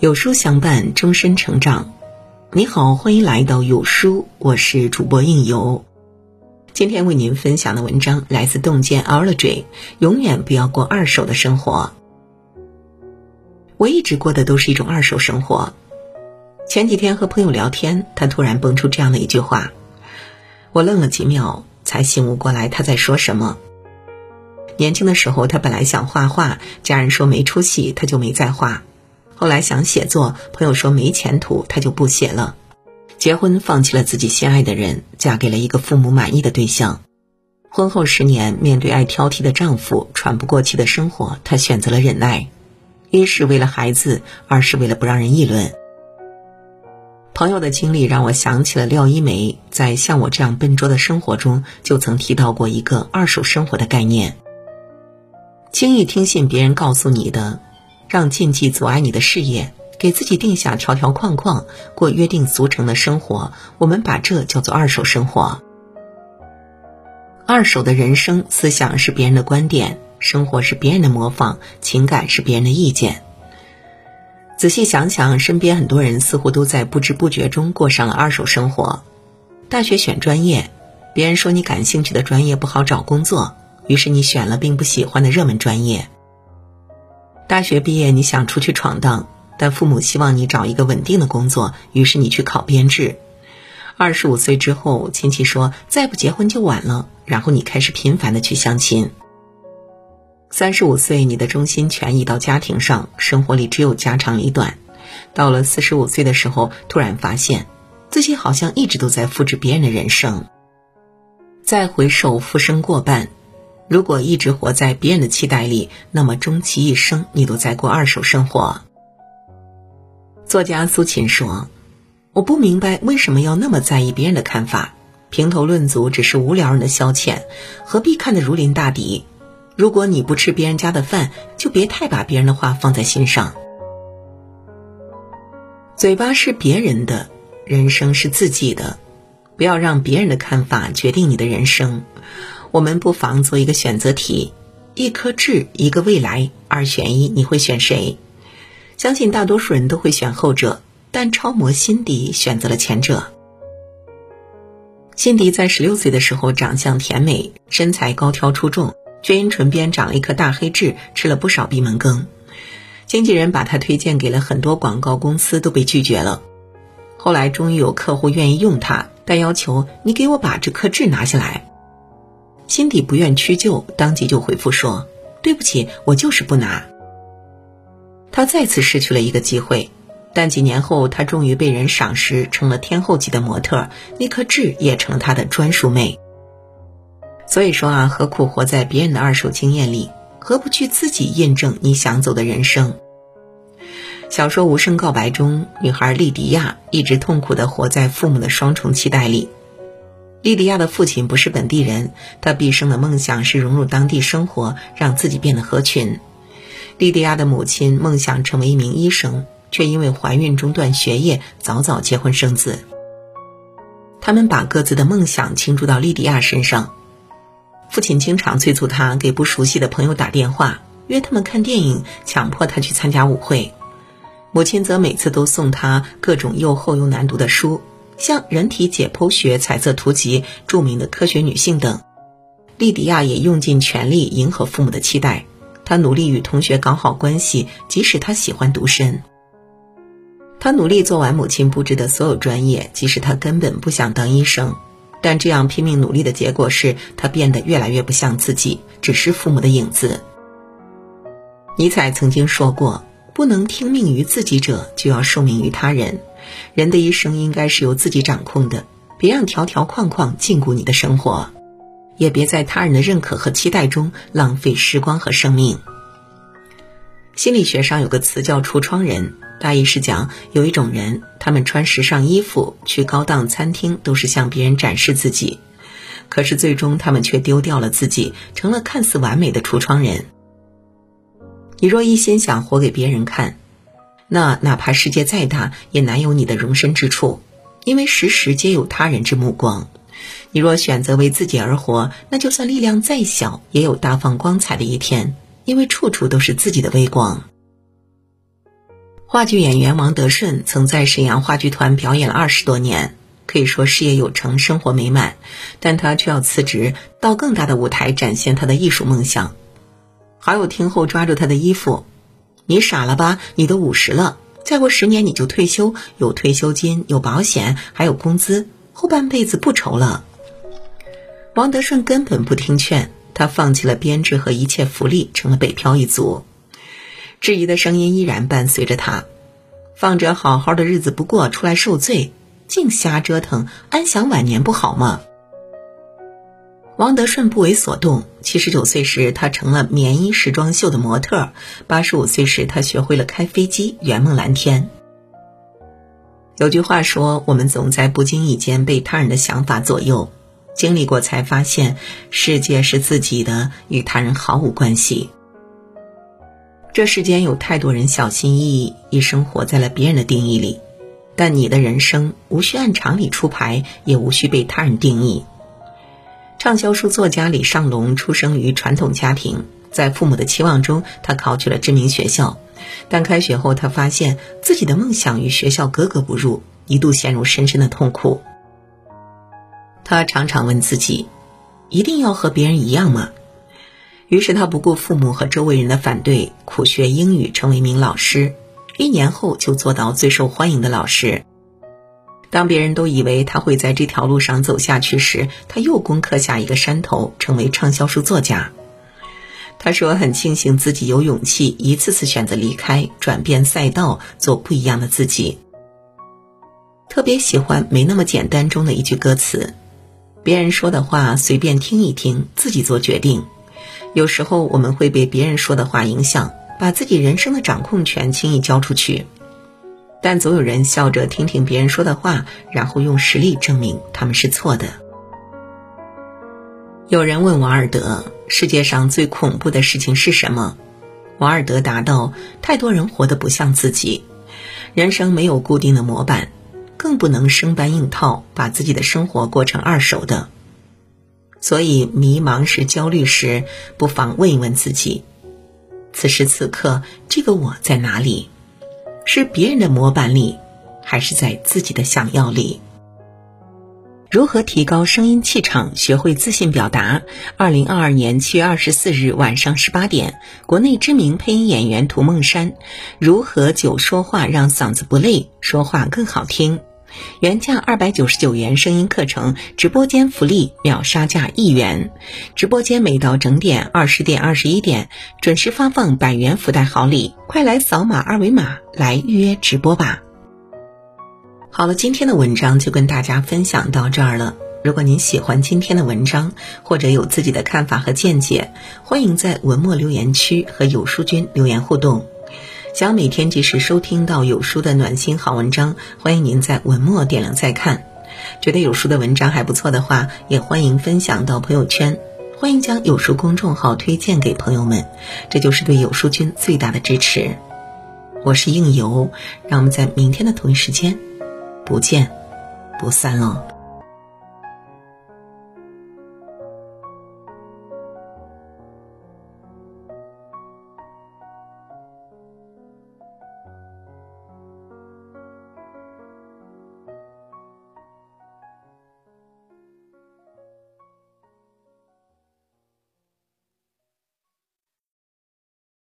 有书相伴，终身成长。你好，欢迎来到有书，我是主播应由。今天为您分享的文章来自洞见 Alla J 永远不要过二手的生活。我一直过的都是一种二手生活。前几天和朋友聊天，他突然蹦出这样的一句话，我愣了几秒，才醒悟过来他在说什么。年轻的时候，他本来想画画，家人说没出息，他就没再画。后来想写作，朋友说没前途，他就不写了。结婚，放弃了自己心爱的人，嫁给了一个父母满意的对象。婚后十年，面对爱挑剔的丈夫，喘不过气的生活，她选择了忍耐。一是为了孩子，二是为了不让人议论。朋友的经历让我想起了廖一梅在《像我这样笨拙的生活》中就曾提到过一个二手生活的概念：轻易听信别人告诉你的。让禁忌阻碍你的事业，给自己定下条条框框，过约定俗成的生活。我们把这叫做二手生活。二手的人生思想是别人的观点，生活是别人的模仿，情感是别人的意见。仔细想想，身边很多人似乎都在不知不觉中过上了二手生活。大学选专业，别人说你感兴趣的专业不好找工作，于是你选了并不喜欢的热门专业。大学毕业，你想出去闯荡，但父母希望你找一个稳定的工作，于是你去考编制。二十五岁之后，亲戚说再不结婚就晚了，然后你开始频繁的去相亲。三十五岁，你的中心全移到家庭上，生活里只有家长里短。到了四十五岁的时候，突然发现自己好像一直都在复制别人的人生。再回首，浮生过半。如果一直活在别人的期待里，那么终其一生，你都在过二手生活。作家苏秦说：“我不明白为什么要那么在意别人的看法，评头论足只是无聊人的消遣，何必看得如临大敌？如果你不吃别人家的饭，就别太把别人的话放在心上。嘴巴是别人的，人生是自己的，不要让别人的看法决定你的人生。”我们不妨做一个选择题：一颗痣，一个未来，二选一，你会选谁？相信大多数人都会选后者，但超模辛迪选择了前者。辛迪在十六岁的时候，长相甜美，身材高挑出众，却因唇边长了一颗大黑痣，吃了不少闭门羹。经纪人把她推荐给了很多广告公司，都被拒绝了。后来终于有客户愿意用她，但要求你给我把这颗痣拿下来。心底不愿屈就，当即就回复说：“对不起，我就是不拿。”他再次失去了一个机会，但几年后，他终于被人赏识，成了天后级的模特，那颗痣也成了他的专属美。所以说啊，何苦活在别人的二手经验里？何不去自己印证你想走的人生？小说《无声告白》中，女孩莉迪亚一直痛苦的活在父母的双重期待里。莉迪亚的父亲不是本地人，他毕生的梦想是融入当地生活，让自己变得合群。莉迪亚的母亲梦想成为一名医生，却因为怀孕中断学业，早早结婚生子。他们把各自的梦想倾注到莉迪亚身上。父亲经常催促他给不熟悉的朋友打电话，约他们看电影，强迫他去参加舞会。母亲则每次都送他各种又厚又难读的书。像《人体解剖学彩色图集》《著名的科学女性》等，莉迪亚也用尽全力迎合父母的期待。她努力与同学搞好关系，即使她喜欢独身。她努力做完母亲布置的所有专业，即使她根本不想当医生。但这样拼命努力的结果是，她变得越来越不像自己，只是父母的影子。尼采曾经说过：“不能听命于自己者，就要受命于他人。”人的一生应该是由自己掌控的，别让条条框框禁锢你的生活，也别在他人的认可和期待中浪费时光和生命。心理学上有个词叫“橱窗人”，大意是讲有一种人，他们穿时尚衣服去高档餐厅，都是向别人展示自己，可是最终他们却丢掉了自己，成了看似完美的橱窗人。你若一心想活给别人看。那哪怕世界再大，也难有你的容身之处，因为时时皆有他人之目光。你若选择为自己而活，那就算力量再小，也有大放光彩的一天，因为处处都是自己的微光。话剧演员王德顺曾在沈阳话剧团表演了二十多年，可以说事业有成，生活美满，但他却要辞职，到更大的舞台展现他的艺术梦想。好友听后抓住他的衣服：“你傻了吧？你都五十了，再过十年你就退休，有退休金，有保险，还有工资，后半辈子不愁了。”王德顺根本不听劝，他放弃了编制和一切福利，成了北漂一族。质疑的声音依然伴随着他，放着好好的日子不过，出来受罪，净瞎折腾，安享晚年不好吗？王德顺不为所动。七十九岁时，他成了棉衣时装秀的模特；八十五岁时，他学会了开飞机，圆梦蓝天。有句话说：“我们总在不经意间被他人的想法左右，经历过才发现，世界是自己的，与他人毫无关系。”这世间有太多人小心翼翼，一生活在了别人的定义里，但你的人生无需按常理出牌，也无需被他人定义。畅销书作家李尚龙出生于传统家庭，在父母的期望中，他考取了知名学校，但开学后，他发现自己的梦想与学校格格不入，一度陷入深深的痛苦。他常常问自己：一定要和别人一样吗？于是他不顾父母和周围人的反对，苦学英语，成为一名老师。一年后就做到最受欢迎的老师。当别人都以为他会在这条路上走下去时，他又攻克下一个山头，成为畅销书作家。他说：“很庆幸自己有勇气一次次选择离开，转变赛道，做不一样的自己。”特别喜欢《没那么简单》中的一句歌词：“别人说的话随便听一听，自己做决定。”有时候我们会被别人说的话影响，把自己人生的掌控权轻易交出去，但总有人笑着听听别人说的话，然后用实力证明他们是错的。有人问王尔德：“世界上最恐怖的事情是什么？”王尔德答道：“太多人活得不像自己，人生没有固定的模板，更不能生搬硬套，把自己的生活过成二手的。”所以，迷茫时、焦虑时，不妨问一问自己：此时此刻，这个我在哪里？是别人的模板里，还是在自己的想要里？如何提高声音气场，学会自信表达？二零二二年七月二十四日晚上十八点，国内知名配音演员涂梦山如何久说话让嗓子不累，说话更好听？原价二百九十九元声音课程，直播间福利秒杀价一元。直播间每到整点二十点、二十一点准时发放百元福袋好礼，快来扫码二维码来预约直播吧。好了，今天的文章就跟大家分享到这儿了。如果您喜欢今天的文章，或者有自己的看法和见解，欢迎在文末留言区和有书君留言互动。想每天及时收听到有书的暖心好文章，欢迎您在文末点亮再看。觉得有书的文章还不错的话，也欢迎分享到朋友圈。欢迎将有书公众号推荐给朋友们，这就是对有书君最大的支持。我是应由，让我们在明天的同一时间不见不散喽。